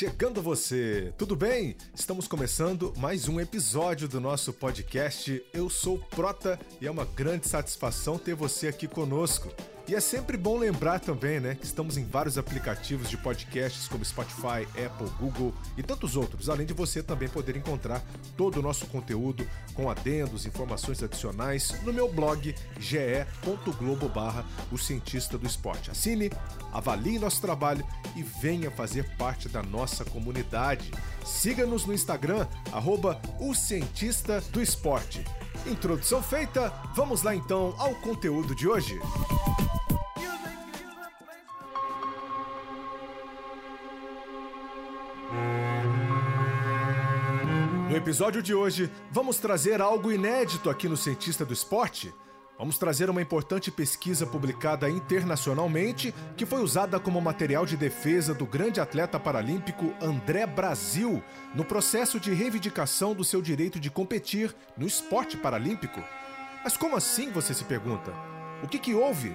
Chegando você, tudo bem? Estamos começando mais um episódio do nosso podcast. Eu sou Prota e é uma grande satisfação ter você aqui conosco. E é sempre bom lembrar também, né, que estamos em vários aplicativos de podcasts como Spotify, Apple, Google e tantos outros, além de você também poder encontrar todo o nosso conteúdo com adendos, informações adicionais no meu blog ge.globo barra o cientista do esporte. Assine, avalie nosso trabalho e venha fazer parte da nossa comunidade. Siga-nos no Instagram, arroba o cientista do esporte. Introdução feita, vamos lá então ao conteúdo de hoje. No episódio de hoje, vamos trazer algo inédito aqui no Cientista do Esporte. Vamos trazer uma importante pesquisa publicada internacionalmente que foi usada como material de defesa do grande atleta paralímpico André Brasil no processo de reivindicação do seu direito de competir no esporte paralímpico. Mas como assim, você se pergunta? O que, que houve?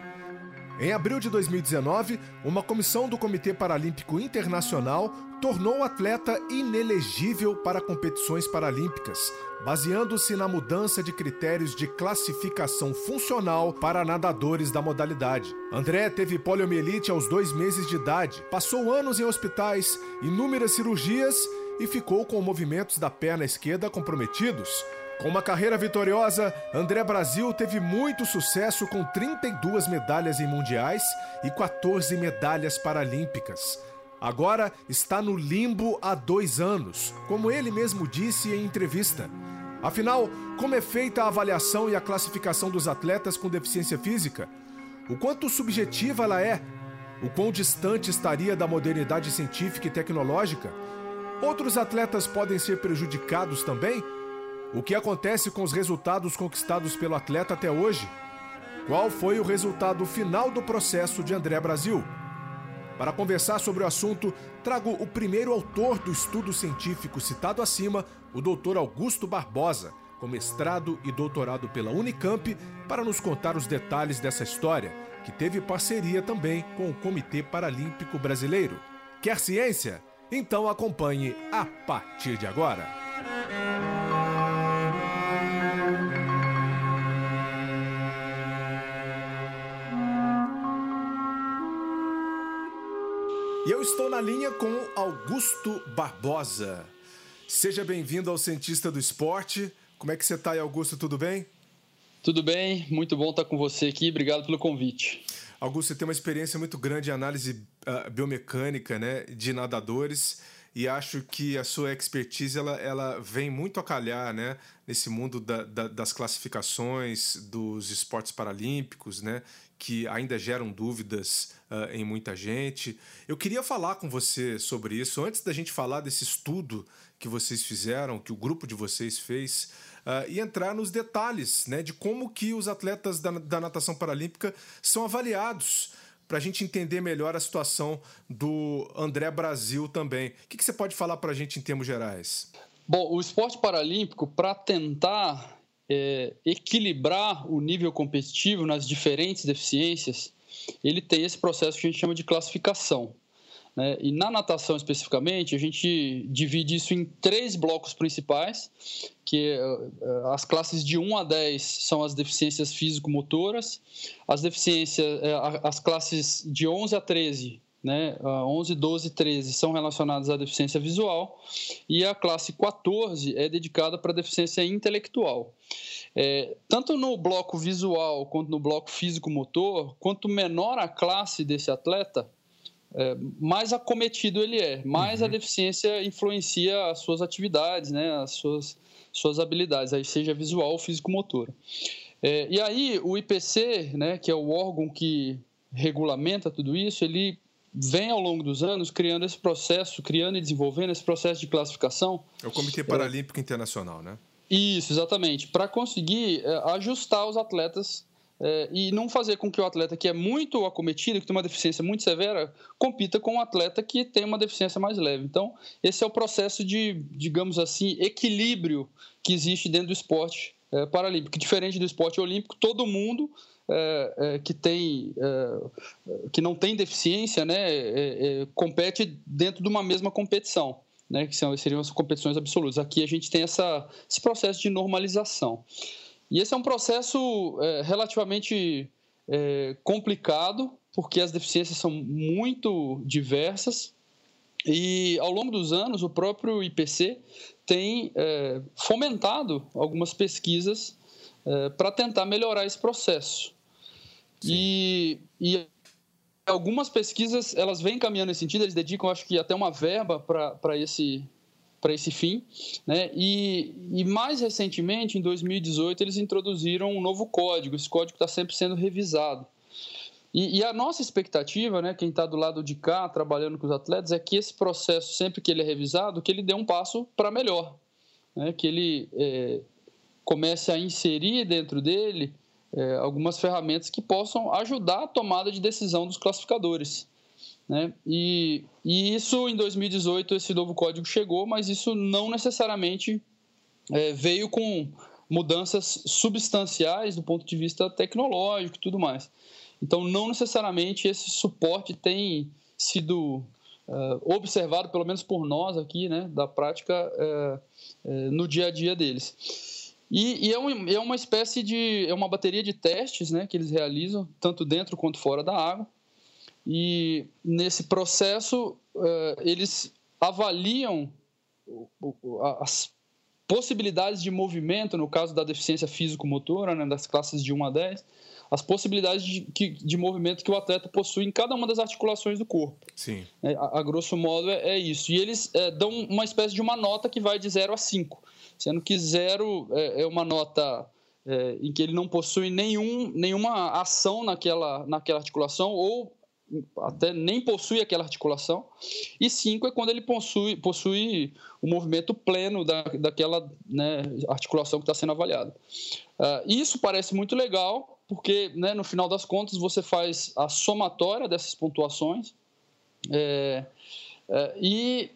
Em abril de 2019, uma comissão do Comitê Paralímpico Internacional tornou o atleta inelegível para competições paralímpicas, baseando-se na mudança de critérios de classificação funcional para nadadores da modalidade. André teve poliomielite aos dois meses de idade, passou anos em hospitais, inúmeras cirurgias e ficou com movimentos da perna esquerda comprometidos. Com uma carreira vitoriosa, André Brasil teve muito sucesso com 32 medalhas em mundiais e 14 medalhas paralímpicas. Agora está no limbo há dois anos, como ele mesmo disse em entrevista. Afinal, como é feita a avaliação e a classificação dos atletas com deficiência física? O quanto subjetiva ela é? O quão distante estaria da modernidade científica e tecnológica? Outros atletas podem ser prejudicados também? O que acontece com os resultados conquistados pelo atleta até hoje? Qual foi o resultado final do processo de André Brasil? Para conversar sobre o assunto, trago o primeiro autor do estudo científico citado acima, o Dr. Augusto Barbosa, com mestrado e doutorado pela Unicamp, para nos contar os detalhes dessa história, que teve parceria também com o Comitê Paralímpico Brasileiro. Quer ciência? Então acompanhe a partir de agora. E eu estou na linha com Augusto Barbosa. Seja bem-vindo ao Cientista do Esporte. Como é que você está aí, Augusto? Tudo bem? Tudo bem, muito bom estar com você aqui. Obrigado pelo convite. Augusto, você tem uma experiência muito grande em análise uh, biomecânica né, de nadadores e acho que a sua expertise ela, ela vem muito a calhar né, nesse mundo da, da, das classificações dos esportes paralímpicos, né, que ainda geram dúvidas uh, em muita gente. Eu queria falar com você sobre isso. Antes da gente falar desse estudo que vocês fizeram, que o grupo de vocês fez, uh, e entrar nos detalhes né, de como que os atletas da, da natação paralímpica são avaliados para a gente entender melhor a situação do André Brasil também. O que, que você pode falar para a gente em termos gerais? Bom, o esporte paralímpico, para tentar é, equilibrar o nível competitivo nas diferentes deficiências, ele tem esse processo que a gente chama de classificação. Né? E na natação especificamente, a gente divide isso em três blocos principais, que eh, as classes de 1 a 10 são as deficiências físico-motoras, as deficiências, eh, as classes de 11 a 13 né, 11, 12 e 13 são relacionadas à deficiência visual e a classe 14 é dedicada para deficiência intelectual. É, tanto no bloco visual quanto no bloco físico-motor, quanto menor a classe desse atleta, é, mais acometido ele é, mais uhum. a deficiência influencia as suas atividades, né, as suas, suas habilidades, aí seja visual ou físico-motora. É, e aí o IPC, né, que é o órgão que regulamenta tudo isso, ele vem ao longo dos anos criando esse processo, criando e desenvolvendo esse processo de classificação. É o Comitê Paralímpico é, Internacional, né? Isso, exatamente, para conseguir é, ajustar os atletas é, e não fazer com que o atleta que é muito acometido, que tem uma deficiência muito severa, compita com um atleta que tem uma deficiência mais leve. Então, esse é o processo de, digamos assim, equilíbrio que existe dentro do esporte é, paralímpico. Diferente do esporte olímpico, todo mundo é, é, que tem é, que não tem deficiência né, é, é, compete dentro de uma mesma competição né, que são, seriam as competições absolutas. Aqui a gente tem essa, esse processo de normalização. E esse é um processo relativamente complicado porque as deficiências são muito diversas. E ao longo dos anos o próprio IPC tem fomentado algumas pesquisas para tentar melhorar esse processo. E, e algumas pesquisas elas vêm caminhando nesse sentido, eles dedicam, acho que até uma verba para esse para esse fim, né? E, e mais recentemente, em 2018, eles introduziram um novo código. Esse código está sempre sendo revisado. E, e, a nossa expectativa, né, quem está do lado de cá trabalhando com os atletas, é que esse processo, sempre que ele é revisado, que ele dê um passo para melhor, né? Que ele é, comece a inserir dentro dele é, algumas ferramentas que possam ajudar a tomada de decisão dos classificadores. Né? E, e isso, em 2018, esse novo código chegou, mas isso não necessariamente é, veio com mudanças substanciais do ponto de vista tecnológico e tudo mais. Então, não necessariamente esse suporte tem sido uh, observado, pelo menos por nós aqui, né, da prática uh, uh, no dia a dia deles. E, e é, um, é, uma espécie de. É uma bateria de testes né, que eles realizam, tanto dentro quanto fora da água. E nesse processo, uh, eles avaliam as possibilidades de movimento, no caso da deficiência físico-motora, né, das classes de 1 a 10, as possibilidades de, de, movimento que o atleta possui em cada uma das articulações do corpo. Sim. É, a, a, grosso modo é, é isso. E eles é, dão uma espécie de uma nota que vai de 0 a 5 sendo que zero é, é uma nota é, em que ele não possui nenhum, nenhuma ação naquela, naquela articulação ou até nem possui aquela articulação, e cinco é quando ele possui, possui o movimento pleno da, daquela né, articulação que está sendo avaliada. Uh, isso parece muito legal, porque né, no final das contas você faz a somatória dessas pontuações é, é, e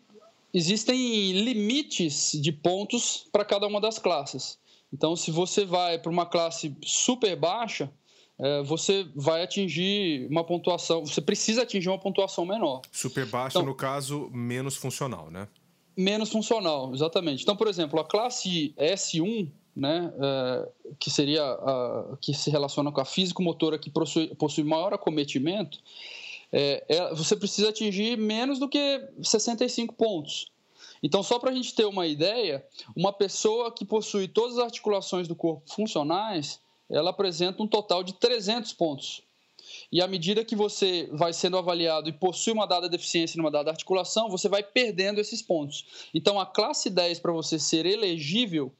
existem limites de pontos para cada uma das classes. Então, se você vai para uma classe super baixa, é, você vai atingir uma pontuação, você precisa atingir uma pontuação menor. Super baixa, então, no caso, menos funcional, né? Menos funcional, exatamente. Então, por exemplo, a classe S1, né, é, que seria a, que se relaciona com a físico-motora que possui, possui maior acometimento, é, é, você precisa atingir menos do que 65 pontos. Então, só para a gente ter uma ideia, uma pessoa que possui todas as articulações do corpo funcionais, ela apresenta um total de 300 pontos. E à medida que você vai sendo avaliado e possui uma dada deficiência numa dada articulação, você vai perdendo esses pontos. Então, a classe 10, para você ser elegível,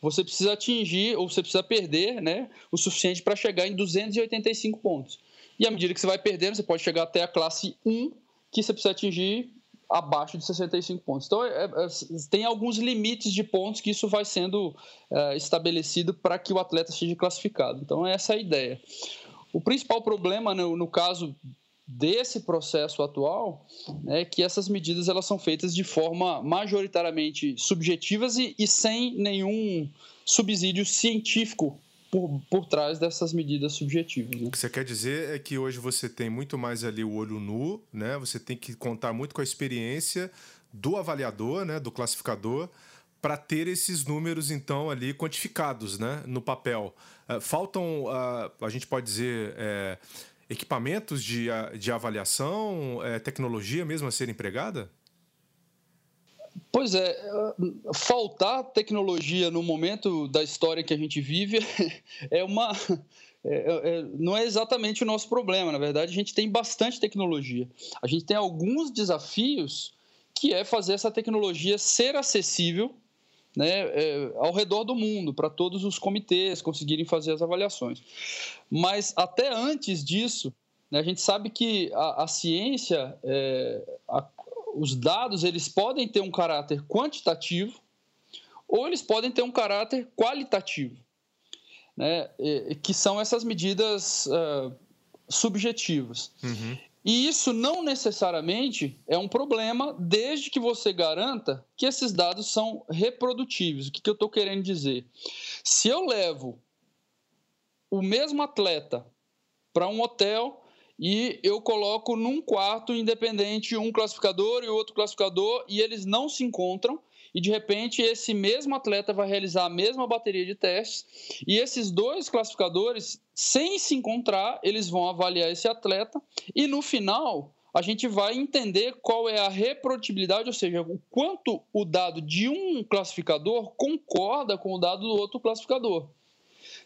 você precisa atingir, ou você precisa perder né, o suficiente para chegar em 285 pontos. E à medida que você vai perdendo, você pode chegar até a classe 1, que você precisa atingir abaixo de 65 pontos. Então, é, é, tem alguns limites de pontos que isso vai sendo é, estabelecido para que o atleta seja classificado. Então, essa é a ideia. O principal problema, no, no caso desse processo atual, é que essas medidas elas são feitas de forma majoritariamente subjetivas e, e sem nenhum subsídio científico por, por trás dessas medidas subjetivas. Né? O que você quer dizer é que hoje você tem muito mais ali o olho nu, né? Você tem que contar muito com a experiência do avaliador, né? Do classificador para ter esses números então ali quantificados, né? No papel. Uh, faltam, a gente pode dizer, é, equipamentos de, de avaliação, é, tecnologia mesmo a ser empregada? Pois é, faltar tecnologia no momento da história que a gente vive é uma. É, é, não é exatamente o nosso problema, na verdade, a gente tem bastante tecnologia. A gente tem alguns desafios que é fazer essa tecnologia ser acessível né, é, ao redor do mundo, para todos os comitês conseguirem fazer as avaliações. Mas até antes disso, Né? A gente sabe que a, a ciência, é, a, os dados, eles podem ter um caráter quantitativo ou eles podem ter um caráter qualitativo, né? E, que são essas medidas uh, subjetivas. Uhum. E isso não necessariamente é um problema, desde que você garanta que esses dados são reprodutíveis. O que, que eu estou querendo dizer? Se eu levo o mesmo atleta para um hotel e eu coloco num quarto independente um classificador e outro classificador e eles não se encontram. E de repente esse mesmo atleta vai realizar a mesma bateria de testes. E esses dois classificadores sem se encontrar eles vão avaliar esse atleta. E no final a gente vai entender qual é a reprodutibilidade, ou seja, o quanto o dado de um classificador concorda com o dado do outro classificador.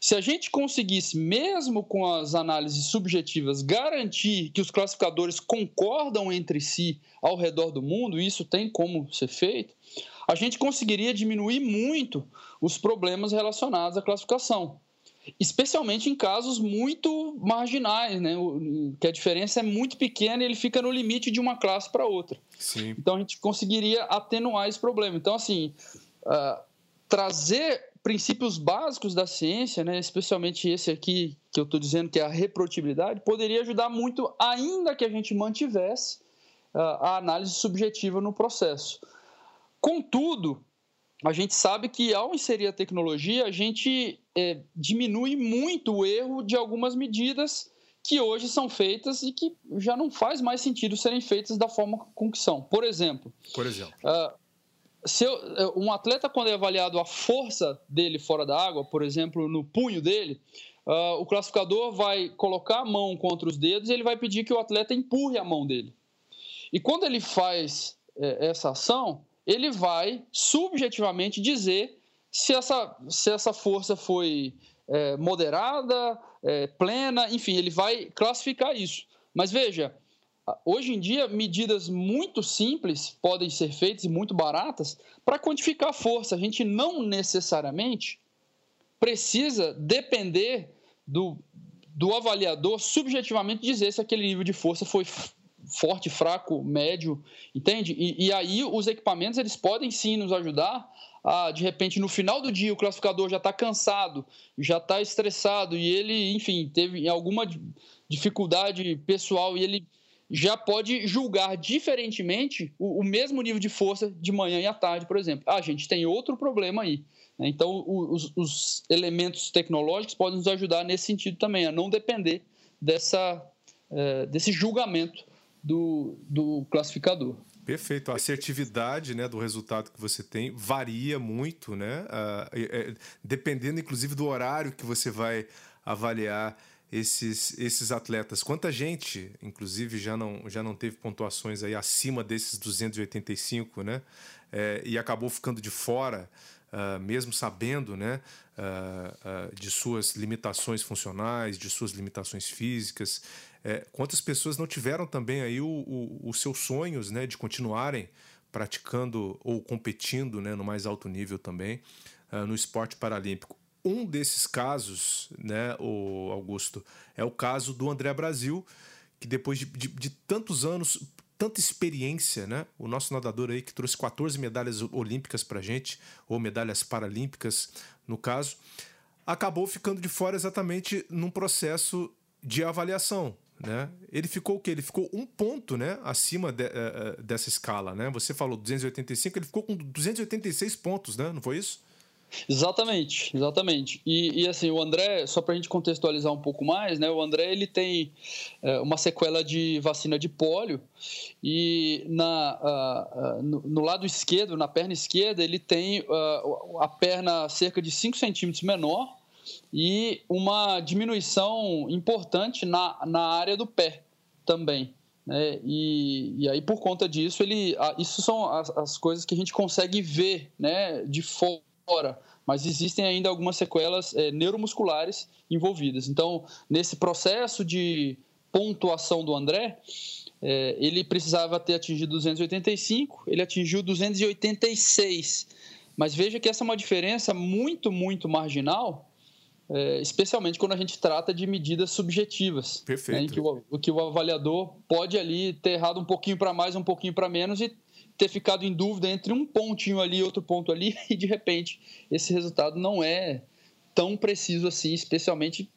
Se a gente conseguisse, mesmo com as análises subjetivas, garantir que os classificadores concordam entre si ao redor do mundo, isso tem como ser feito, a gente conseguiria diminuir muito os problemas relacionados à classificação. Especialmente em casos muito marginais, né? que a diferença é muito pequena e ele fica no limite de uma classe para outra. Sim. Então a gente conseguiria atenuar esse problema. Então, assim, uh, trazer princípios básicos da ciência, né, especialmente esse aqui que eu estou dizendo que é a reprodutibilidade, poderia ajudar muito, ainda que a gente mantivesse uh, a análise subjetiva no processo. Contudo, a gente sabe que ao inserir a tecnologia, a gente é, diminui muito o erro de algumas medidas que hoje são feitas e que já não faz mais sentido serem feitas da forma com que são. Por exemplo, Por exemplo. Uh, se eu, um atleta, quando é avaliado a força dele fora da água, por exemplo, no punho dele, uh, o classificador vai colocar a mão contra os dedos e ele vai pedir que o atleta empurre a mão dele. E quando ele faz é, essa ação, ele vai subjetivamente dizer se essa, se essa força foi é, moderada, é, plena, enfim, ele vai classificar isso. Mas veja, Hoje em dia, medidas muito simples podem ser feitas e muito baratas para quantificar a força. A gente não necessariamente precisa depender do, do avaliador subjetivamente dizer se aquele nível de força foi forte, fraco, médio, entende? E, e, aí os equipamentos eles podem sim nos ajudar a, de repente, no final do dia o classificador já está cansado, já está estressado e ele, enfim, teve alguma dificuldade pessoal e ele já pode julgar diferentemente o, o, mesmo nível de força de manhã e à tarde, por exemplo. Ah, a gente tem outro problema aí. Né? Então, os, os, elementos tecnológicos podem nos ajudar nesse sentido também, a não depender dessa, é, desse julgamento do, do classificador. Perfeito. A assertividade né, do resultado que você tem varia muito, né? Uh, é, dependendo, inclusive, do horário que você vai avaliar esses, esses atletas. Quanta gente, inclusive, já não, já não teve pontuações aí acima desses 285, né? É, e acabou ficando de fora, uh, mesmo sabendo, né? Uh, uh, de suas limitações funcionais, de suas limitações físicas. É, quantas pessoas não tiveram também aí os seus sonhos, né? De continuarem praticando ou competindo, né? No mais alto nível também, no esporte paralímpico um desses casos, né, o Augusto, é o caso do André Brasil, que depois de, de, de tantos anos, tanta experiência, né? O nosso nadador aí que trouxe 14 medalhas olímpicas pra gente, ou medalhas paralímpicas, no caso, acabou ficando de fora exatamente num processo de avaliação, né? Ele ficou o quê? Ele ficou um ponto, né, acima de, uh, dessa escala, né? Você falou 285, ele ficou com 286 pontos, né? Não foi isso? Exatamente, exatamente. E, e assim, o André, só para a gente contextualizar um pouco mais, né? O André ele tem é, uma sequela de vacina de pólio e na, no, no, lado esquerdo, na perna esquerda, ele tem uh, a perna cerca de 5 centímetros menor e uma diminuição importante na, na área do pé também. Né? E, e aí, por conta disso, ele, isso são as, as coisas que a gente consegue ver né, de fora fora, mas existem ainda algumas sequelas é, neuromusculares envolvidas. Então, nesse processo de pontuação do André, é, ele precisava ter atingido 285, ele atingiu 286. Mas veja que essa é uma diferença muito, muito marginal é, especialmente quando a gente trata de medidas subjetivas. Perfeito. Né, em que o, o, que o avaliador pode ali ter errado um pouquinho para mais, um pouquinho para menos e ter ficado em dúvida entre um pontinho ali e outro ponto ali, e de repente esse resultado não é tão preciso assim, especialmente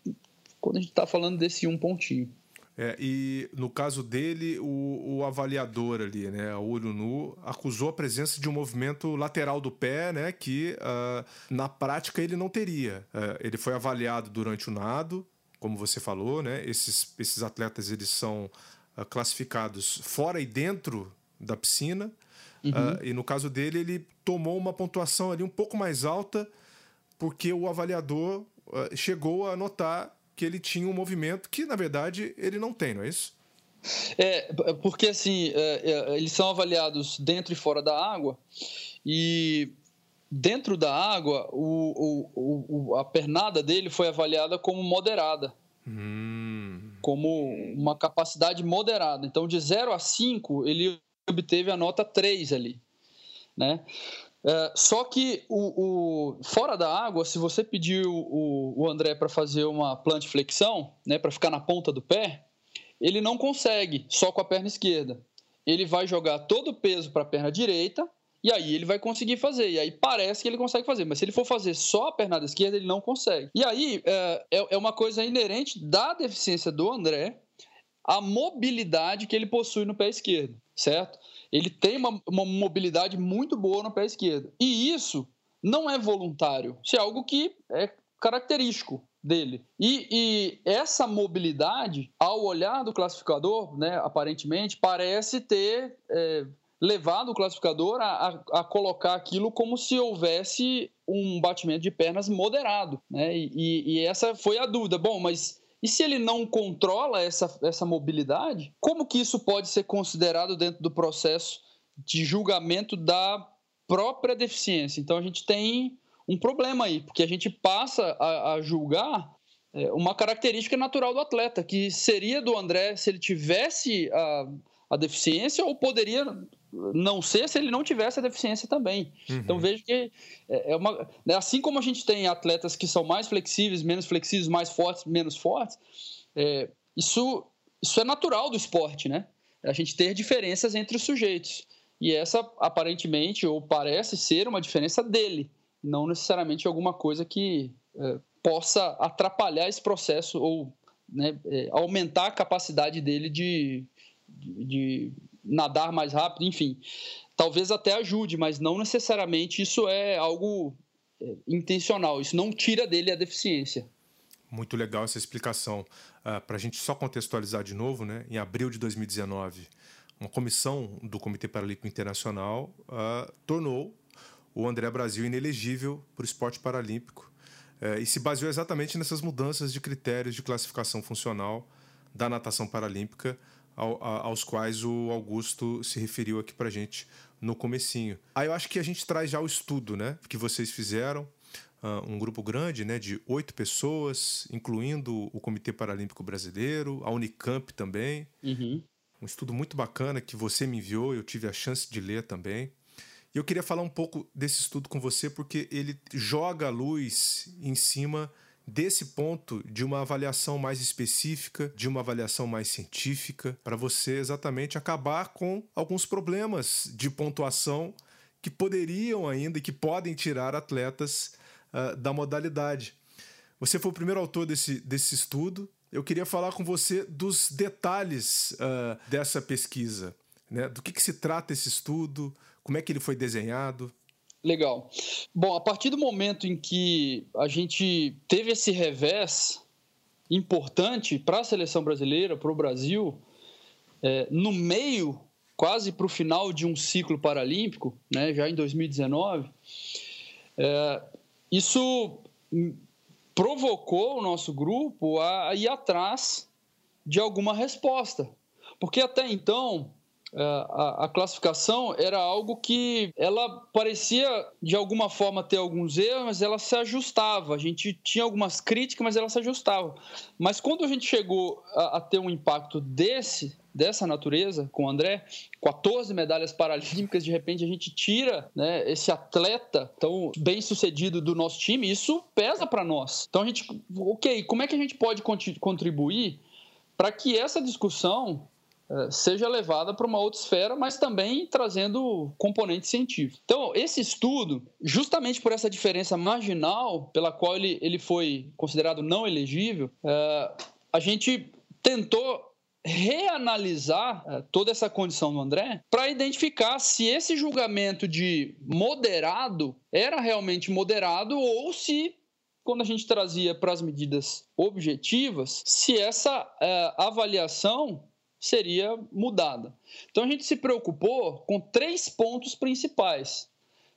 quando a gente está falando desse um pontinho. É, e no caso dele, o, o, avaliador ali, né, a olho nu, acusou a presença de um movimento lateral do pé, né, que uh, na prática ele não teria. Uh, ele foi avaliado durante o nado, como você falou, né, esses, esses atletas eles são uh, classificados fora e dentro da piscina. Uhum. e no caso dele, ele tomou uma pontuação ali um pouco mais alta, porque o avaliador chegou a notar que ele tinha um movimento que, na verdade, ele não tem, não é isso? É, porque assim, é, é, eles são avaliados dentro e fora da água, e dentro da água, o, o, o a pernada dele foi avaliada como moderada. Hum. Como uma capacidade moderada. Então, de 0 a 5, ele obteve a nota 3 ali. Né? É, só que o, o, fora da água, se você pedir o, o André para fazer uma plantiflexão, né, para ficar na ponta do pé, ele não consegue só com a perna esquerda. Ele vai jogar todo o peso para a perna direita e aí ele vai conseguir fazer. E aí parece que ele consegue fazer, mas se ele for fazer só a pernada esquerda, ele não consegue. E aí é, é, é uma coisa inerente da deficiência do André, a mobilidade que ele possui no pé esquerdo, certo? Ele tem uma, uma mobilidade muito boa no pé esquerdo. E isso não é voluntário. Isso é algo que é característico dele. E, e, essa mobilidade, ao olhar do classificador, né, aparentemente, parece ter é, levado o classificador a, a, a, colocar aquilo como se houvesse um batimento de pernas moderado. Né? E, e, essa foi a dúvida. Bom, mas e se ele não controla essa, essa mobilidade, como que isso pode ser considerado dentro do processo de julgamento da própria deficiência? Então a gente tem um problema aí, porque a gente passa a, a julgar é, uma característica natural do atleta, que seria do André se ele tivesse a, a deficiência ou poderia não ser se ele não tivesse a deficiência também. Uhum. Então vejo que é, é uma, né, assim como a gente tem atletas que são mais flexíveis, menos flexíveis, mais fortes, menos fortes, é, isso isso é natural do esporte, né? A gente ter diferenças entre os sujeitos e essa aparentemente ou parece ser uma diferença dele, não necessariamente alguma coisa que é, possa atrapalhar esse processo ou né, é, aumentar a capacidade dele de, de, nadar mais rápido, enfim. Talvez até ajude, mas não necessariamente isso é algo é, intencional. Isso não tira dele a deficiência. Muito legal essa explicação. Uh, ah, Para a gente só contextualizar de novo, né? em abril de 2019, uma comissão do Comitê Paralímpico Internacional uh, tornou o André Brasil inelegível para o esporte paralímpico uh, e se baseou exatamente nessas mudanças de critérios de classificação funcional da natação paralímpica ao, a, aos quais o Augusto se referiu aqui para gente no comecinho. Aí eu acho que a gente traz já o estudo, né, que vocês fizeram, uh, um grupo grande, né, de oito pessoas, incluindo o Comitê Paralímpico Brasileiro, a Unicamp também. Uhum. Um estudo muito bacana que você me enviou, eu tive a chance de ler também. E eu queria falar um pouco desse estudo com você porque ele joga a luz em cima desse ponto de uma avaliação mais específica, de uma avaliação mais científica, para você exatamente acabar com alguns problemas de pontuação que poderiam ainda e que podem tirar atletas uh, da modalidade. Você foi o primeiro autor desse, desse estudo. Eu queria falar com você dos detalhes uh, dessa pesquisa. Né? Do que, que se trata esse estudo, como é que ele foi desenhado. Legal. Bom, a partir do momento em que a gente teve esse revés importante para a seleção brasileira, para o Brasil, é, no meio, quase para o final de um ciclo paralímpico, né, já em 2019, é, isso provocou o nosso grupo a ir atrás de alguma resposta. Porque até então a, a, classificação era algo que ela parecia de alguma forma ter alguns erros, mas ela se ajustava. A gente tinha algumas críticas, mas ela se ajustava. Mas quando a gente chegou a, a ter um impacto desse dessa natureza com o André, 14 medalhas paralímpicas, de repente a gente tira né, esse atleta tão bem sucedido do nosso time, isso pesa para nós. Então a gente, ok, como é que a gente pode contribuir para que essa discussão seja levada para uma outra esfera, mas também trazendo componente científico. Então, esse estudo, justamente por essa diferença marginal pela qual ele, ele foi considerado não elegível, uh, a gente tentou reanalisar uh, toda essa condição do André para identificar se esse julgamento de moderado era realmente moderado ou se quando a gente trazia para as medidas objetivas, se essa avaliação seria mudada. Então a gente se preocupou com três pontos principais.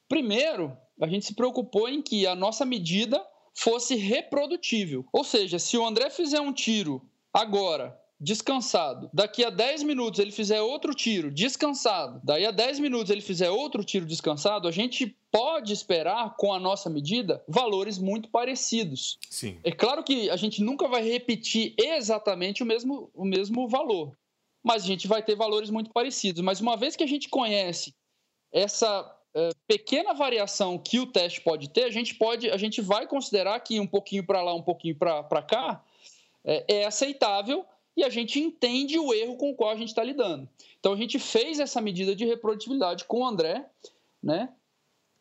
Primeiro, a gente se preocupou em que a nossa medida fosse reprodutível. Ou seja, se o André fizer um tiro agora descansado. Daqui a 10 minutos ele fizer outro tiro descansado. Daí a 10 minutos ele fizer outro tiro descansado, a gente pode esperar com a nossa medida valores muito parecidos. Sim. É claro que a gente nunca vai repetir exatamente o mesmo, o mesmo valor mas a gente vai ter valores muito parecidos. Mas uma vez que a gente conhece essa uh, pequena variação que o teste pode ter, a gente pode, a gente vai considerar que um pouquinho para lá, um pouquinho para cá é, é aceitável e a gente entende o erro com o qual a gente está lidando. Então a gente fez essa medida de reprodutibilidade com o André, né?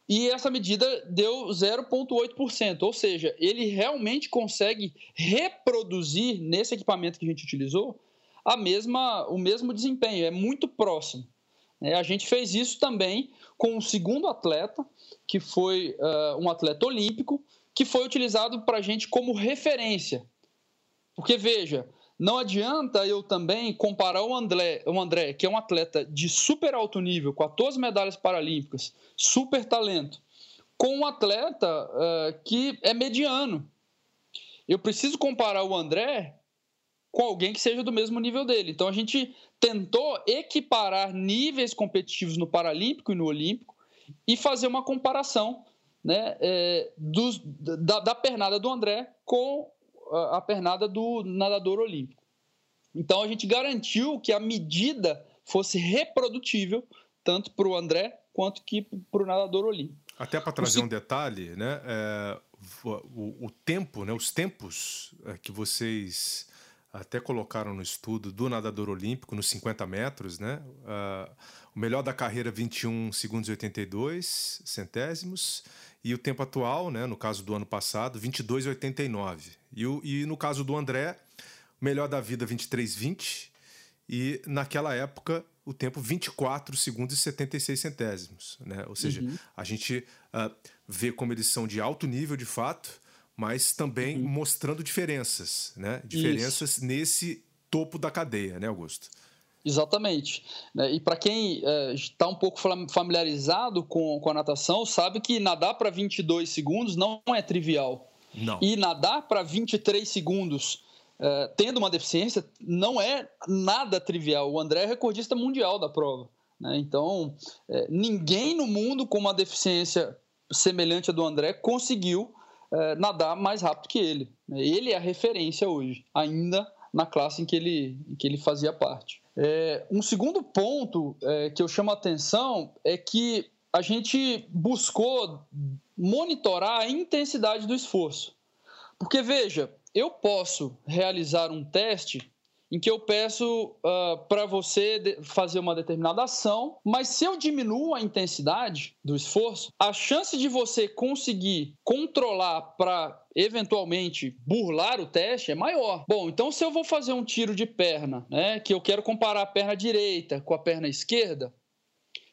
E essa medida deu 0,8%, ou seja, ele realmente consegue reproduzir nesse equipamento que a gente utilizou a mesma, o mesmo desempenho, é muito próximo. É, a gente fez isso também com um segundo atleta, que foi uh, um atleta olímpico, que foi utilizado para a gente como referência. Porque, veja, não adianta eu também comparar o André, o André, que é um atleta de super alto nível, 14 medalhas paralímpicas, super talento, com um atleta uh, que é mediano. Eu preciso comparar o André com alguém que seja do mesmo nível dele. Então a gente tentou equiparar níveis competitivos no Paralímpico e no Olímpico e fazer uma comparação né, é, dos, da, da, pernada do André com a, a pernada do nadador olímpico. Então a gente garantiu que a medida fosse reprodutível tanto para o André quanto que para o nadador olímpico. Até para trazer um detalhe, né, é, o, o, tempo, né, os tempos é, que vocês até colocaram no estudo do nadador olímpico nos 50 metros, né? Uh, o melhor da carreira 21 segundos e 82 centésimos e o tempo atual, né, no caso do ano passado, 22,89. E, e no caso do André, o melhor da vida 23,20 e naquela época o tempo 24 segundos e 76 centésimos, né? Ou seja, uhum. a gente uh, vê como eles são de alto nível de fato, mas também uhum. mostrando diferenças, né? Diferenças Isso. nesse topo da cadeia, né, Augusto? Exatamente. Né? E para quem está é, um pouco familiarizado com, com a natação, sabe que nadar para 22 segundos não é trivial. Não. E nadar para 23 segundos, é, tendo uma deficiência, não é nada trivial. O André é recordista mundial da prova. Né? Então, é, ninguém no mundo com uma deficiência semelhante à do André conseguiu é, nadar mais rápido que ele. Né? Ele é a referência hoje, ainda na classe em que ele, em que ele fazia parte. É, um segundo ponto é, que eu chamo a atenção é que a gente buscou monitorar a intensidade do esforço. Porque, veja, eu posso realizar um teste em que eu peço uh, para você fazer uma determinada ação, mas se eu diminuo a intensidade do esforço, a chance de você conseguir controlar para eventualmente burlar o teste é maior. Bom, então se eu vou fazer um tiro de perna, né, que eu quero comparar a perna direita com a perna esquerda,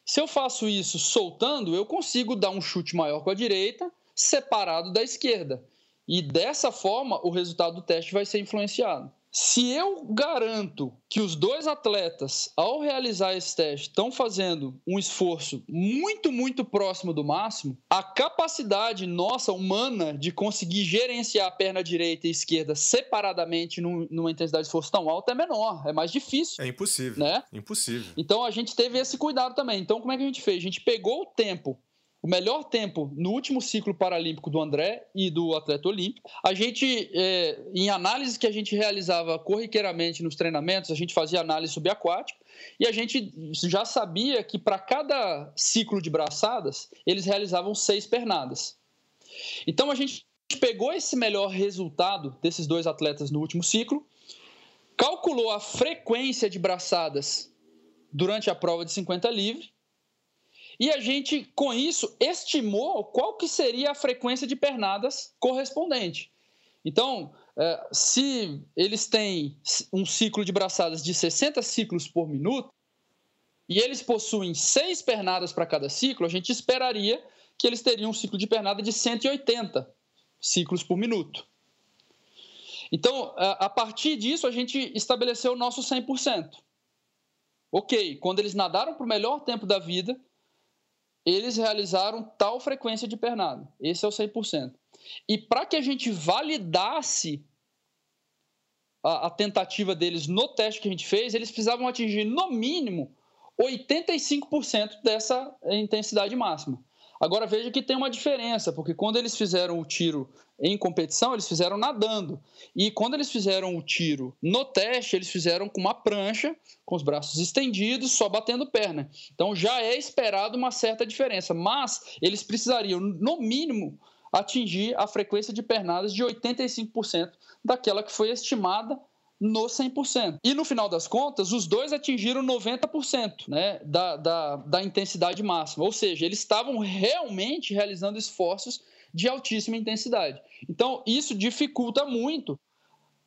se eu faço isso soltando, eu consigo dar um chute maior com a direita, separado da esquerda. E dessa forma, o resultado do teste vai ser influenciado. Se eu garanto que os dois atletas, ao realizar esse teste, estão fazendo um esforço muito, muito próximo do máximo, a capacidade nossa humana de conseguir gerenciar a perna direita e esquerda separadamente numa intensidade de esforço tão alta é menor, é mais difícil. É impossível. Né? Impossível. Então a gente teve esse cuidado também. Então, como é que a gente fez? A gente pegou o tempo o melhor tempo no último ciclo paralímpico do André e do atleta olímpico. A gente, é, em análise que a gente realizava corriqueiramente nos treinamentos, a gente fazia análise subaquática e a gente já sabia que para cada ciclo de braçadas, eles realizavam seis pernadas. Então a gente pegou esse melhor resultado desses dois atletas no último ciclo, calculou a frequência de braçadas durante a prova de 50 livre e a gente, com isso, estimou qual que seria a frequência de pernadas correspondente. Então, é, se eles têm um ciclo de braçadas de 60 ciclos por minuto, e eles possuem seis pernadas para cada ciclo, a gente esperaria que eles teriam um ciclo de pernada de 180 ciclos por minuto. Então, a partir disso, a gente estabeleceu o nosso 100%. Ok, quando eles nadaram para o melhor tempo da vida, eles realizaram tal frequência de pernada. Esse é o 100%. E para que a gente validasse a, a, tentativa deles no teste que a gente fez, eles precisavam atingir, no mínimo, 85% dessa intensidade máxima. Agora veja que tem uma diferença, porque quando eles fizeram o tiro em competição, eles fizeram nadando. E quando eles fizeram o tiro no teste, eles fizeram com uma prancha, com os braços estendidos, só batendo perna. Então já é esperado uma certa diferença, mas eles precisariam, no mínimo, atingir a frequência de pernadas de 85% daquela que foi estimada no 100%. E no final das contas, os dois atingiram 90% né, da, da, da intensidade máxima. Ou seja, eles estavam realmente realizando esforços de altíssima intensidade. Então, isso dificulta muito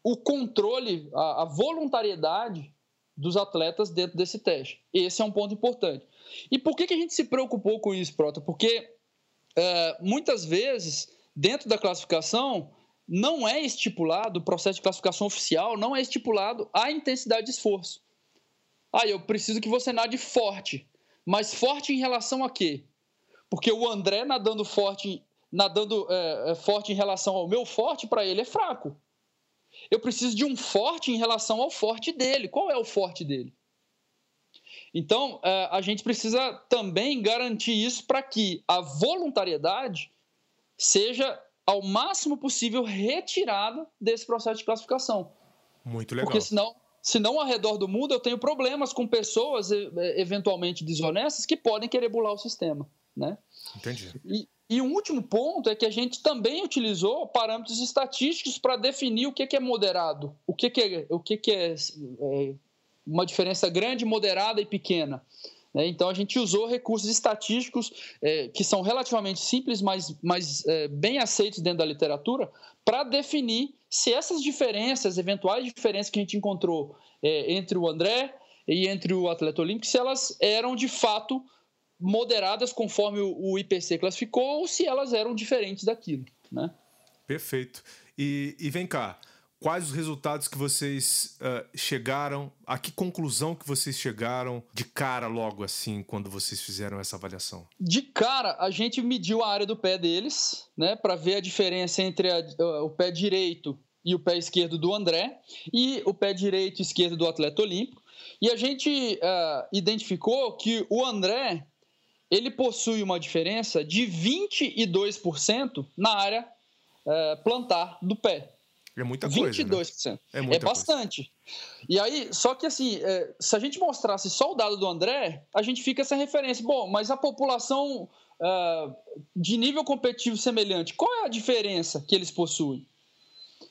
o controle, a, a voluntariedade dos atletas dentro desse teste. Esse é um ponto importante. E por que, que a gente se preocupou com isso, Prota? Porque é, muitas vezes, dentro da classificação, não é estipulado, o processo de classificação oficial não é estipulado a intensidade de esforço. Ah, eu preciso que você nade forte. Mas forte em relação a quê? Porque o André nadando forte, nadando é, é forte em relação ao meu forte, para ele é fraco. Eu preciso de um forte em relação ao forte dele. Qual é o forte dele? Então, é, a gente precisa também garantir isso para que a voluntariedade seja ao máximo possível retirada desse processo de classificação. Muito legal. Porque senão, senão ao redor do mundo eu tenho problemas com pessoas eventualmente desonestas que podem querer bular o sistema, né? Entendi. E, e um último ponto é que a gente também utilizou parâmetros estatísticos para definir o que, é moderado, o que, é, o que, é, é uma diferença grande, moderada e pequena. Né? Então, a gente usou recursos estatísticos é, que são relativamente simples, mas, mas é, bem aceitos dentro da literatura, para definir se essas diferenças, eventuais diferenças que a gente encontrou é, entre o André e entre o atleta olímpico, se elas eram de fato moderadas conforme o, IPC classificou ou se elas eram diferentes daquilo. Né? Perfeito. E, e vem cá, quais os resultados que vocês uh, chegaram, a que conclusão que vocês chegaram de cara logo assim, quando vocês fizeram essa avaliação? De cara, a gente mediu a área do pé deles, né, para ver a diferença entre a, uh, o pé direito e o pé esquerdo do André e o pé direito e esquerdo do atleta olímpico. E a gente uh, identificou que o André ele possui uma diferença de 22% na área plantar do pé. É muita coisa. 22%. Né? É, é bastante. Coisa. E aí, só que assim, é, se a gente mostrasse só o dado do André, a gente fica essa referência. Bom, mas a população uh, de nível competitivo semelhante, qual é a diferença que eles possuem?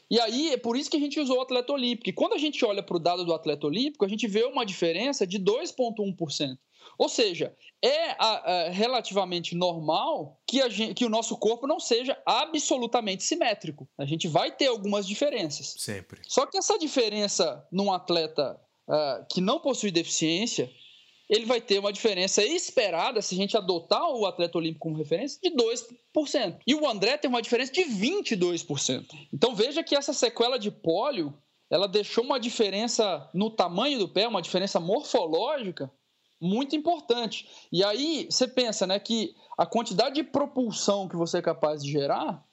E aí, é por isso que a gente usou o atleta olímpico. E quando a gente olha para o dado do atleta olímpico, a gente vê uma diferença de 2,1%. Ou seja, é a, a, relativamente normal que, gente, que, o nosso corpo não seja absolutamente simétrico. A gente vai ter algumas diferenças. Sempre. Só que essa diferença num atleta uh, que não possui deficiência, ele vai ter uma diferença esperada, se a gente adotar o atleta olímpico como referência, de 2%. E o André tem uma diferença de 22%. Então veja que essa sequela de pólio, ela deixou uma diferença no tamanho do pé, uma diferença morfológica muito importante. E aí você pensa né, que a quantidade de propulsão que você é capaz de gerar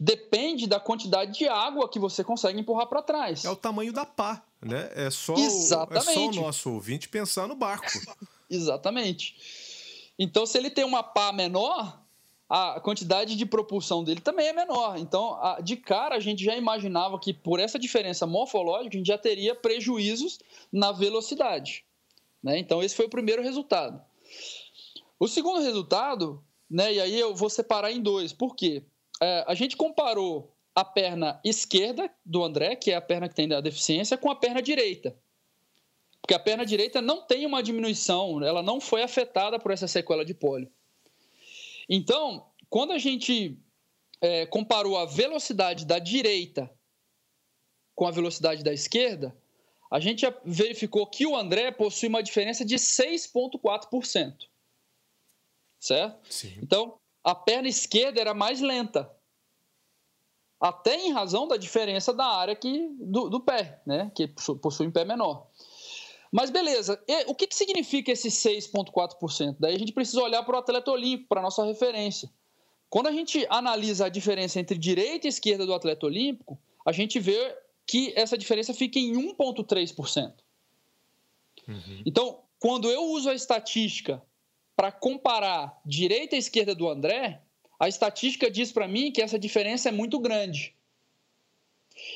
depende da quantidade de água que você consegue empurrar para trás. É o tamanho da pá, né? É só, Exatamente. é só o nosso ouvinte pensar no barco. Exatamente. Então, se ele tem uma pá menor, a quantidade de propulsão dele também é menor. Então, de cara, a gente já imaginava que por essa diferença morfológica, a gente já teria prejuízos na velocidade. Né? Então, esse foi o primeiro resultado. O segundo resultado, né, e aí eu vou separar em dois. Por quê? É, a gente comparou a perna esquerda do André, que é a perna que tem a deficiência, com a perna direita. Porque a perna direita não tem uma diminuição, ela não foi afetada por essa sequela de pólio. Então, quando a gente é, comparou a velocidade da direita com a velocidade da esquerda, a gente verificou que o André possui uma diferença de 6,4%. Certo? Sim. Então, a perna esquerda era mais lenta. Até em razão da diferença da área que, do, do pé, né? que possui um pé menor. Mas beleza, e, o que, que significa esse 6,4%? Daí a gente precisa olhar para o atleta olímpico, para a nossa referência. Quando a gente analisa a diferença entre direita e esquerda do atleta olímpico, a gente vê que essa diferença fica em 1,3%. Uhum. Então, quando eu uso a estatística para comparar direita e esquerda do André, a estatística diz para mim que essa diferença é muito grande.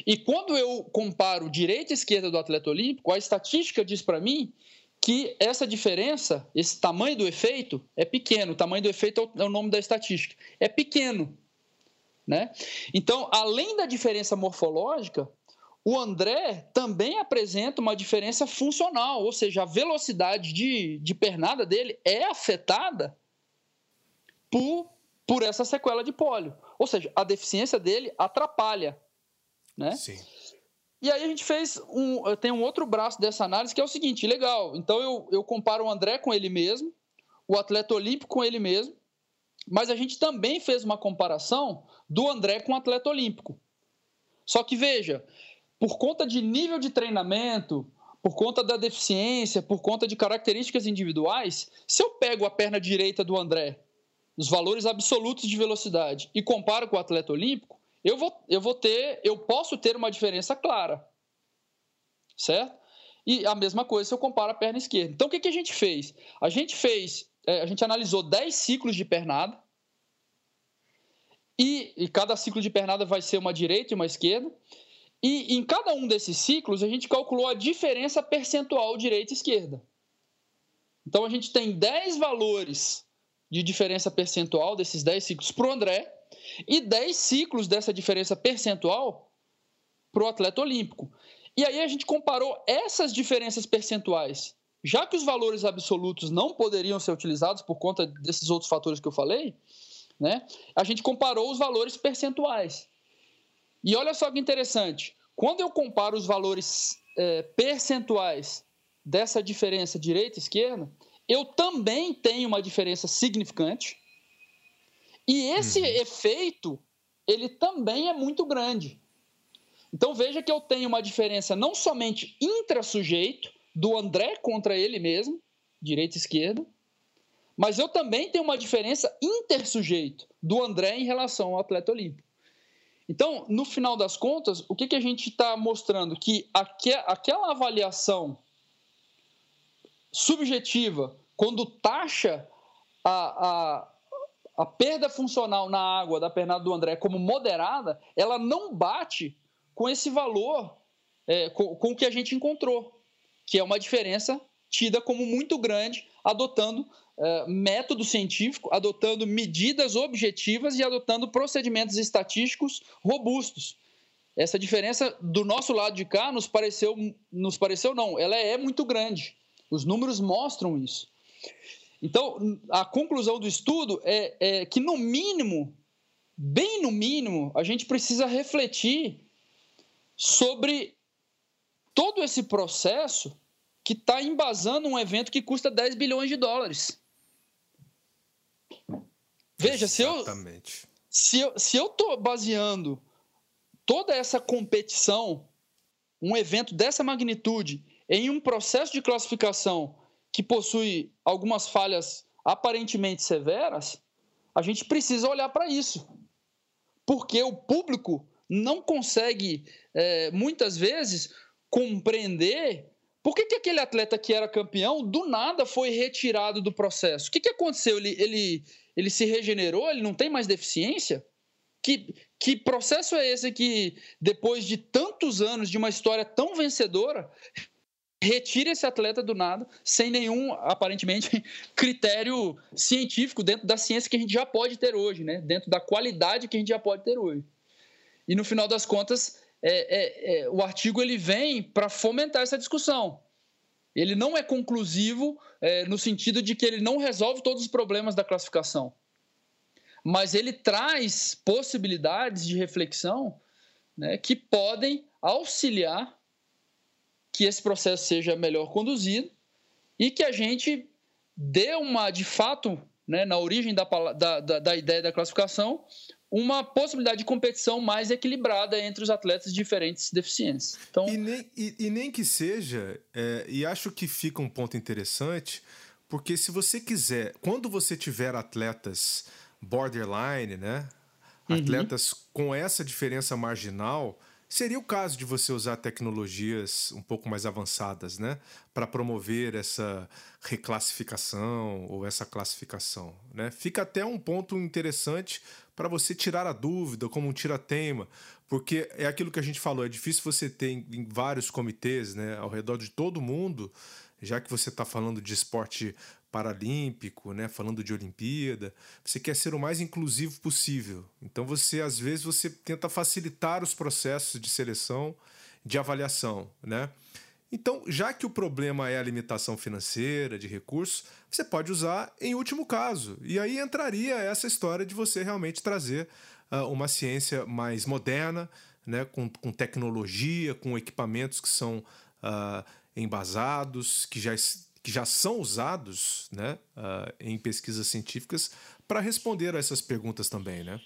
E quando eu comparo direita e esquerda do atleta olímpico, a estatística diz para mim que essa diferença, esse tamanho do efeito, é pequeno. O tamanho do efeito é o nome da estatística. É pequeno. Né? Então, além da diferença morfológica, o André também apresenta uma diferença funcional, ou seja, a velocidade de, de pernada dele é afetada por, por essa sequela de pólio. Ou seja, a deficiência dele atrapalha né? Sim. E aí a gente fez um. Tem um outro braço dessa análise que é o seguinte: legal. Então eu, eu comparo o André com ele mesmo, o atleta olímpico com ele mesmo, mas a gente também fez uma comparação do André com o atleta olímpico. Só que veja, por conta de nível de treinamento, por conta da deficiência, por conta de características individuais, se eu pego a perna direita do André, os valores absolutos de velocidade, e comparo com o atleta olímpico, eu vou, eu vou ter, eu posso ter uma diferença clara. Certo? E a mesma coisa se eu comparo a perna esquerda. Então, o que, que a gente fez? A gente fez, é, a gente analisou 10 ciclos de pernada, e, e, cada ciclo de pernada vai ser uma direita e uma esquerda. E em cada um desses ciclos, a gente calculou a diferença percentual direita e esquerda. Então, a gente tem 10 valores de diferença percentual desses 10 ciclos para o André e 10 ciclos dessa diferença percentual para o atleta olímpico. E aí a gente comparou essas diferenças percentuais. Já que os valores absolutos não poderiam ser utilizados por conta desses outros fatores que eu falei, né, a gente comparou os valores percentuais. E olha só que interessante. Quando eu comparo os valores é, percentuais dessa diferença direita e esquerda, eu também tenho uma diferença significante e esse uhum. efeito, ele também é muito grande. Então veja que eu tenho uma diferença não somente intra-sujeito, do André contra ele mesmo, direita e esquerda, mas eu também tenho uma diferença intersujeito do André em relação ao atleta olímpico. Então, no final das contas, o que, que a gente está mostrando? Que aquela avaliação subjetiva, quando taxa a, a, a perda funcional na água da pernada do André como moderada, ela não bate com esse valor, é, com, com o que a gente encontrou, que é uma diferença tida como muito grande, adotando é, método científico, adotando medidas objetivas e adotando procedimentos estatísticos robustos. Essa diferença do nosso lado de cá nos pareceu, nos pareceu não, ela é muito grande. Os números mostram isso. Então, a conclusão do estudo é, é que, no mínimo, bem no mínimo, a gente precisa refletir sobre todo esse processo que está embasando um evento que custa 10 bilhões de dólares. Veja, Exatamente. se eu se eu estou baseando toda essa competição, um evento dessa magnitude, em um processo de classificação que possui algumas falhas aparentemente severas, a gente precisa olhar para isso. Porque o público não consegue, é, muitas vezes, compreender Por que, que aquele atleta que era campeão, do nada, foi retirado do processo? O que, que aconteceu? Ele, ele, ele se regenerou? Ele não tem mais deficiência? Que, que processo é esse que, depois de tantos anos de uma história tão vencedora, retira esse atleta do nada, sem nenhum, aparentemente, critério científico dentro da ciência que a gente já pode ter hoje, né? dentro da qualidade que a gente já pode ter hoje. E no final das contas, é, é, é, o artigo ele vem para fomentar essa discussão. Ele não é conclusivo é, no sentido de que ele não resolve todos os problemas da classificação, mas ele traz possibilidades de reflexão né, que podem auxiliar que esse processo seja melhor conduzido e que a gente dê uma, de fato, né, na origem da, da, da, da ideia da classificação, uma possibilidade de competição mais equilibrada entre os atletas de diferentes deficiências. Então, e, nem, e, e nem que seja, é, e acho que fica um ponto interessante, porque se você quiser, quando você tiver atletas borderline, né? Uhum. Atletas com essa diferença marginal, Seria o caso de você usar tecnologias um pouco mais avançadas, né, para promover essa reclassificação ou essa classificação, né? Fica até um ponto interessante para você tirar a dúvida, como um tira-teima, porque é aquilo que a gente falou, é difícil você ter em vários comitês, né, ao redor de todo mundo, já que você está falando de esporte paralímpico, né, falando de Olimpíada, você quer ser o mais inclusivo possível. Então você às vezes você tenta facilitar os processos de seleção, de avaliação, né? Então, já que o problema é a limitação financeira, de recursos, você pode usar em último caso. E aí entraria essa história de você realmente trazer uh, uma ciência mais moderna, né, com, com tecnologia, com equipamentos que são uh, embasados, que já que já são usados né, uh, em pesquisas científicas para responder a essas perguntas também, né?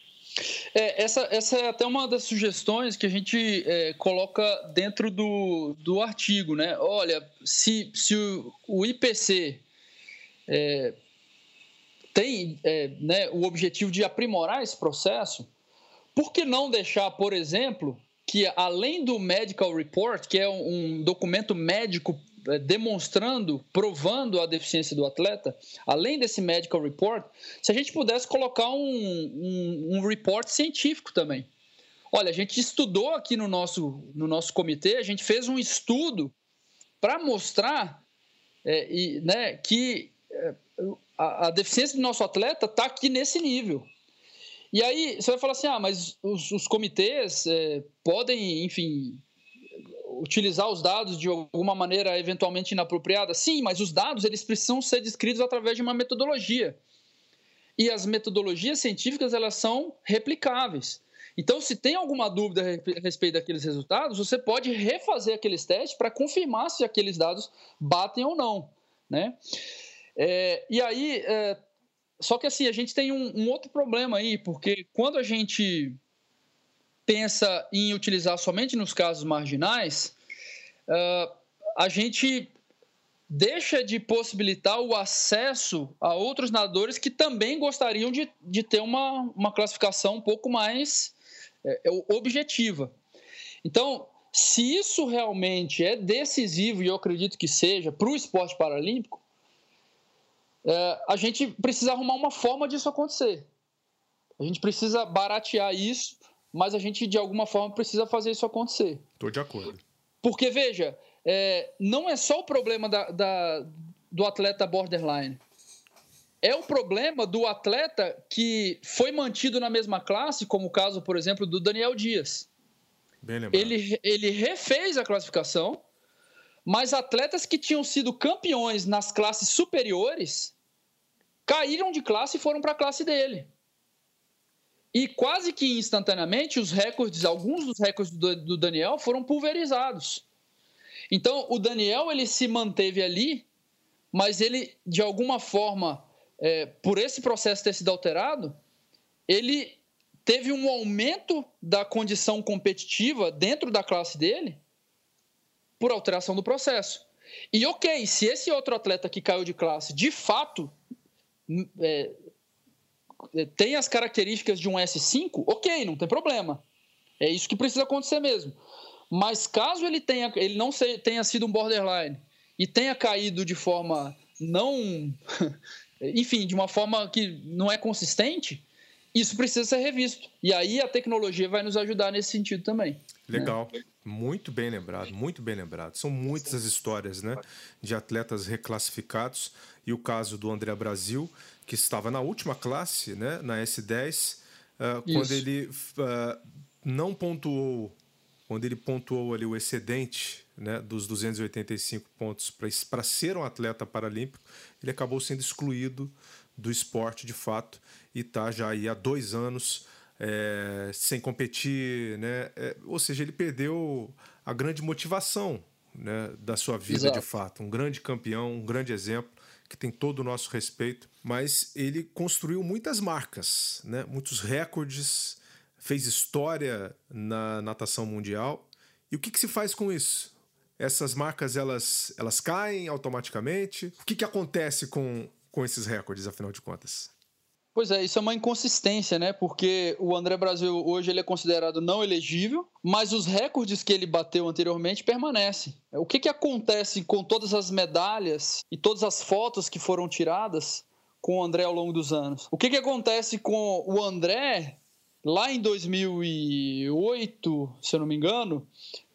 É, essa, essa é até uma das sugestões que a gente é, coloca dentro do, do artigo, né? Olha, se, se o, o IPC é, tem é, né, o objetivo de aprimorar esse processo, por que não deixar, por exemplo, que além do medical report, que é um, um documento médico demonstrando, provando a deficiência do atleta, além desse medical report, se a gente pudesse colocar um, um, um report científico também. Olha, a gente estudou aqui no nosso, no nosso comitê, a gente fez um estudo para mostrar é, e, né, que é, a, a, deficiência do nosso atleta está aqui nesse nível. E aí você vai falar assim, ah, mas os, os comitês é, podem, enfim, utilizar os dados de alguma maneira eventualmente inapropriada? Sim, mas os dados eles precisam ser descritos através de uma metodologia. E as metodologias científicas elas são replicáveis. Então, se tem alguma dúvida a respeito daqueles resultados, você pode refazer aqueles testes para confirmar se aqueles dados batem ou não, né? É, e aí, é, só que assim a gente tem um, um outro problema aí, porque quando a gente pensa em utilizar somente nos casos marginais, uh, a gente deixa de possibilitar o acesso a outros nadadores que também gostariam de, de ter uma, uma classificação um pouco mais é, é objetiva. Então, se isso realmente é decisivo, e eu acredito que seja, para o esporte paralímpico, é, a gente precisa arrumar uma forma disso acontecer. A gente precisa baratear isso mas a gente de alguma forma precisa fazer isso acontecer. Estou de acordo. Porque, veja, é, não é só o problema da, da, do atleta borderline. É o problema do atleta que foi mantido na mesma classe, como o caso, por exemplo, do Daniel Dias. Bem lembrado. Ele, ele refez a classificação, mas atletas que tinham sido campeões nas classes superiores caíram de classe e foram para a classe dele. E quase que instantaneamente, os recordes, alguns dos recordes do, do Daniel foram pulverizados. Então, o Daniel ele se manteve ali, mas ele, de alguma forma, é, por esse processo ter sido alterado, ele teve um aumento da condição competitiva dentro da classe dele por alteração do processo. E ok, se esse outro atleta que caiu de classe de fato é, tem as características de um S5, ok, não tem problema. É isso que precisa acontecer mesmo. Mas caso ele tenha, ele não tenha sido um borderline e tenha caído de forma não. enfim, de uma forma que não é consistente, isso precisa ser revisto. E aí a tecnologia vai nos ajudar nesse sentido também. Legal. Né? Muito bem lembrado, muito bem lembrado. São muitas as histórias né, de atletas reclassificados. E o caso do André Brasil, que estava na última classe, né, na S10, uh, quando ele uh, não pontuou, quando ele pontuou ali o excedente né, dos 285 pontos para ser um atleta paralímpico, ele acabou sendo excluído do esporte de fato e está já aí há dois anos é, sem competir, né? É, ou seja, ele perdeu a grande motivação né, da sua vida Exato. de fato. Um grande campeão, um grande exemplo que tem todo o nosso respeito, mas ele construiu muitas marcas, né? muitos recordes, fez história na natação mundial. E o que, que se faz com isso? Essas marcas elas, elas caem automaticamente? O que, que acontece com, com esses recordes, afinal de contas? Pois é, isso é uma inconsistência, né? Porque o André Brasil hoje ele é considerado não elegível, mas os recordes que ele bateu anteriormente permanecem. O que, que acontece com todas as medalhas e todas as fotos que foram tiradas com o André ao longo dos anos? O que, que acontece com o André lá em 2008, se eu não me engano,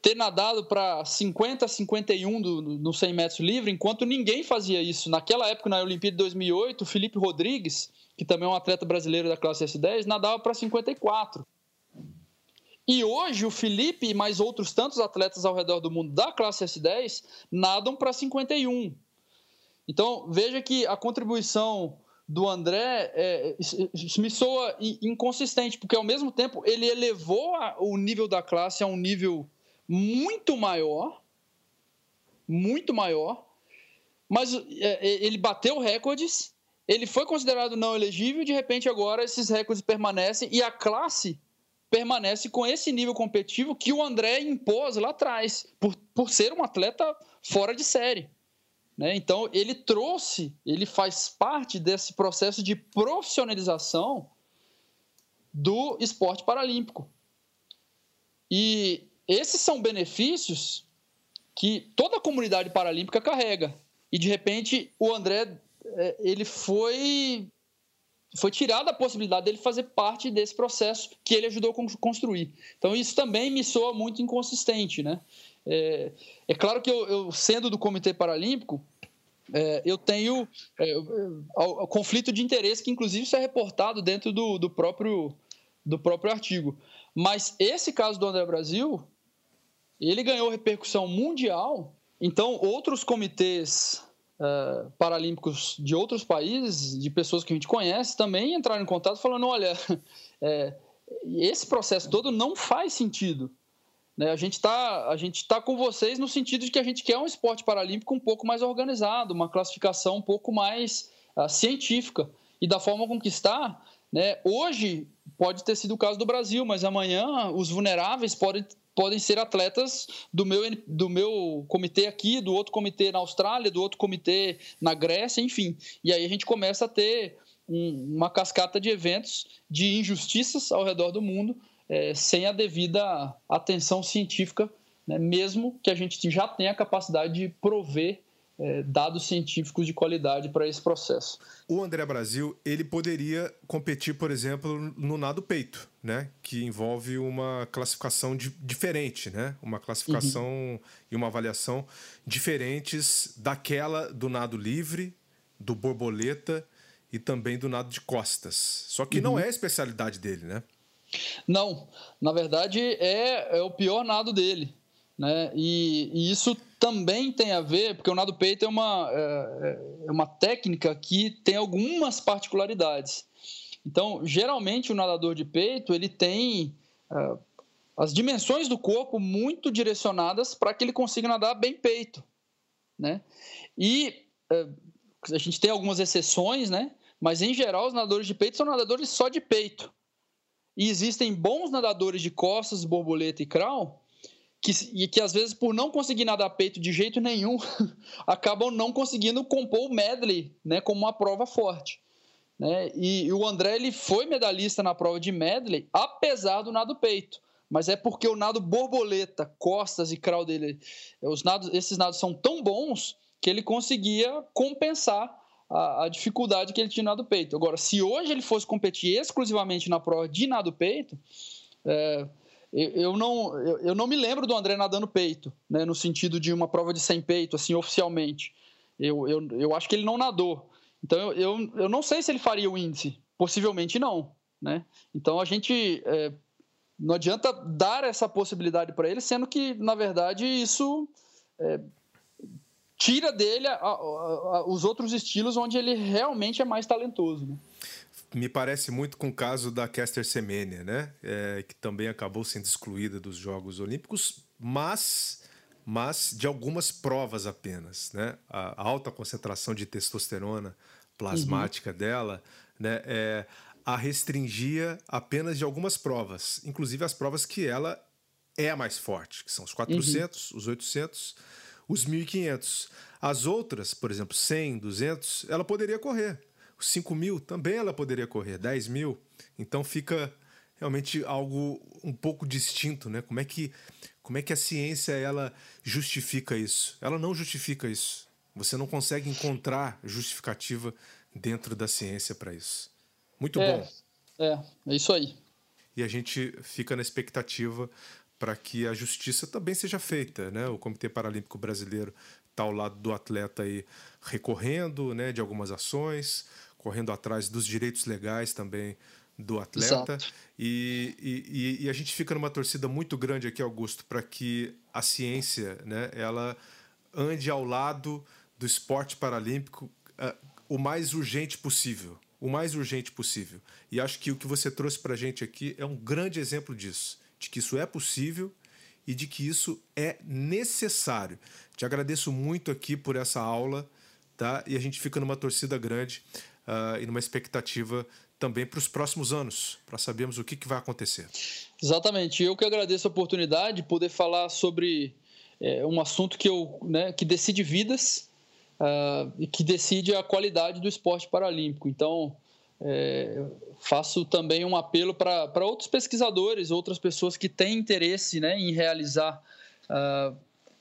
ter nadado para 50, 51 do, no 100 metros livre, enquanto ninguém fazia isso. Naquela época, na Olimpíada de 2008, o Felipe Rodrigues que também é um atleta brasileiro da classe S10, nadava para 54. E hoje o Felipe e mais outros tantos atletas ao redor do mundo da classe S10 nadam para 51. Então veja que a contribuição do André é, me soa inconsistente, porque ao mesmo tempo ele elevou a, o nível da classe a um nível muito maior, muito maior, mas é, ele bateu recordes ele foi considerado não elegível de repente agora esses recordes permanecem e a classe permanece com esse nível competitivo que o André impôs lá atrás, por, por ser um atleta fora de série. Né? Então, ele trouxe, ele faz parte desse processo de profissionalização do esporte paralímpico. E esses são benefícios que toda a comunidade paralímpica carrega. E, de repente, o André ele foi foi tirada a possibilidade dele fazer parte desse processo que ele ajudou a construir. Então isso também me soa muito inconsistente, né? É, é claro que eu, eu, sendo do Comitê Paralímpico, é, eu tenho é, o, o conflito de interesse que inclusive isso é reportado dentro do, do próprio do próprio artigo. Mas esse caso do André Brasil, ele ganhou repercussão mundial. Então outros comitês uh, paralímpicos de outros países, de pessoas que a gente conhece, também entraram em contato falando: olha, é, esse processo todo não faz sentido. Né? A gente está tá com vocês no sentido de que a gente quer um esporte paralímpico um pouco mais organizado, uma classificação um pouco mais uh, científica. E da forma com que está, né, hoje pode ter sido o caso do Brasil, mas amanhã os vulneráveis podem podem ser atletas do meu, do meu comitê aqui, do outro comitê na Austrália, do outro comitê na Grécia, enfim. E aí a gente começa a ter um, uma cascata de eventos de injustiças ao redor do mundo, é, sem a devida atenção científica, né, mesmo que a gente já tenha a capacidade de prover dados científicos de qualidade para esse processo. O André Brasil ele poderia competir, por exemplo, no nado peito, né? Que envolve uma classificação de, diferente, né? Uma classificação uhum. e uma avaliação diferentes daquela do nado livre, do borboleta e também do nado de costas. Só que uhum. não é a especialidade dele, né? Não, na verdade é, é o pior nado dele. Né? E, e, isso também tem a ver, porque o nado peito é uma, é, é uma técnica que tem algumas particularidades. Então, geralmente o nadador de peito ele tem é, as dimensões do corpo muito direcionadas para que ele consiga nadar bem peito, né? E é, a gente tem algumas exceções, né? Mas em geral os nadadores de peito são nadadores só de peito. E existem bons nadadores de costas, borboleta e crawl que, e que às vezes, por não conseguir nadar peito de jeito nenhum, acabam não conseguindo compor o medley né, como uma prova forte. Né? E, e, o André ele foi medalhista na prova de medley, apesar do nado peito. Mas é porque o nado borboleta, costas e crawl dele, os nados, esses nados são tão bons que ele conseguia compensar a, a, dificuldade que ele tinha nado peito. Agora, se hoje ele fosse competir exclusivamente na prova de nado peito, é, eu, não, eu, não me lembro do André nadando peito, né, no sentido de uma prova de 100 peito, assim, oficialmente. Eu, eu, eu acho que ele não nadou. Então, eu, eu, eu não sei se ele faria o índice. Possivelmente não. Né? Então, a gente. É, não adianta dar essa possibilidade para ele, sendo que, na verdade, isso é, tira dele a, a, a, os outros estilos onde ele realmente é mais talentoso. Né? Me parece muito com o caso da Caster Semenya, né? É, que também acabou sendo excluída dos Jogos Olímpicos, mas, mas de algumas provas apenas. Né? A alta concentração de testosterona plasmática uhum. dela né, é, a restringia apenas de algumas provas, inclusive as provas que ela é a mais forte, que são os 400, uhum. os 800 os 1.500. As outras, por exemplo, 100, 200, ela poderia correr. Os 5 mil também ela poderia correr, 10 mil. Então fica realmente algo um pouco distinto, né? Como é que, como é que a ciência ela justifica isso? Ela não justifica isso. Você não consegue encontrar justificativa dentro da ciência para isso. Muito é, bom. É, é isso aí. E a gente fica na expectativa para que a justiça também seja feita. Né? O Comitê Paralímpico Brasileiro está ao lado do atleta aí recorrendo né, de algumas ações, correndo atrás dos direitos legais também do atleta. E, e, e, a gente fica numa torcida muito grande aqui, Augusto, para que a ciência né, ela ande ao lado do esporte paralímpico uh, o mais urgente possível. O mais urgente possível. E acho que o que você trouxe para a gente aqui é um grande exemplo disso de que isso é possível e de que isso é necessário. Te agradeço muito aqui por essa aula, tá? E a gente fica numa torcida grande uh, e numa expectativa também para os próximos anos, para sabermos o que, que vai acontecer. Exatamente. Eu que agradeço a oportunidade de poder falar sobre é, um assunto que, eu, né, que decide vidas uh, e que decide a qualidade do esporte paralímpico. Então, é, faço também um apelo para outros pesquisadores, outras pessoas que têm interesse né, em realizar, uh,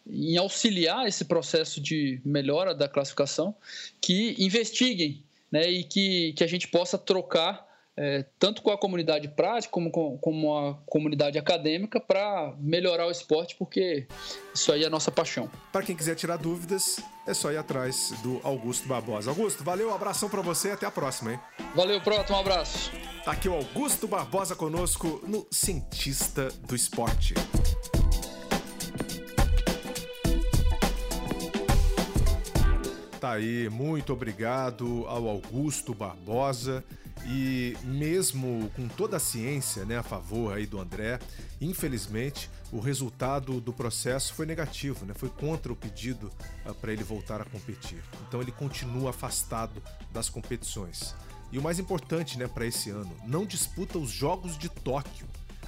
em auxiliar esse processo de melhora da classificação, que investiguem né, e que, que a gente possa trocar é, tanto com a comunidade prática como com, como a comunidade acadêmica para melhorar o esporte, porque isso aí é a nossa paixão. Para quem quiser tirar dúvidas, é só ir atrás do Augusto Barbosa. Augusto, valeu, um abração para você e até a próxima, hein? Valeu, pronto, um abraço. Tá aqui o Augusto Barbosa conosco no Cientista do Esporte. Tá aí, muito obrigado ao Augusto Barbosa. E mesmo com toda a ciência né, a favor aí do André, infelizmente o resultado do processo foi negativo, né? foi contra o pedido uh, para ele voltar a competir. Então ele continua afastado das competições. E o mais importante né, para esse ano, não disputa os Jogos de Tóquio.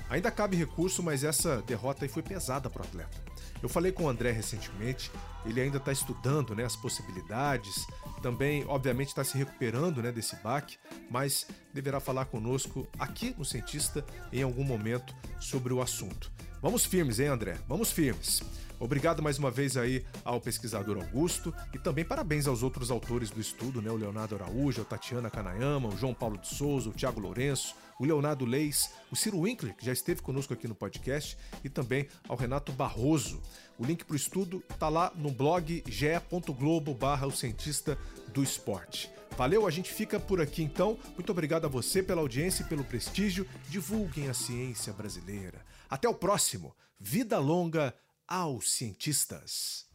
Ainda cabe recurso, mas essa derrota aí foi pesada para o atleta. Eu falei com o André recentemente, ele ainda está estudando né, as possibilidades, também, obviamente, está se recuperando né, desse baque, mas deverá falar conosco aqui no Cientista em algum momento sobre o assunto. Vamos firmes, hein, André? Vamos firmes. Obrigado mais uma vez aí ao pesquisador Augusto e também parabéns aos outros autores do estudo, né? O Leonardo Araújo, a Tatiana Canayama, o João Paulo de Souza, o Tiago Lourenço, o Leonardo Leis, o Ciro Winkler, que já esteve conosco aqui no podcast, e também ao Renato Barroso. O link para o estudo está lá no blog ge.globo barra o cientista do esporte. Valeu, a gente fica por aqui então. Muito obrigado a você pela audiência e pelo prestígio. Divulguem a ciência brasileira. Até o próximo. Vida longa aos cientistas.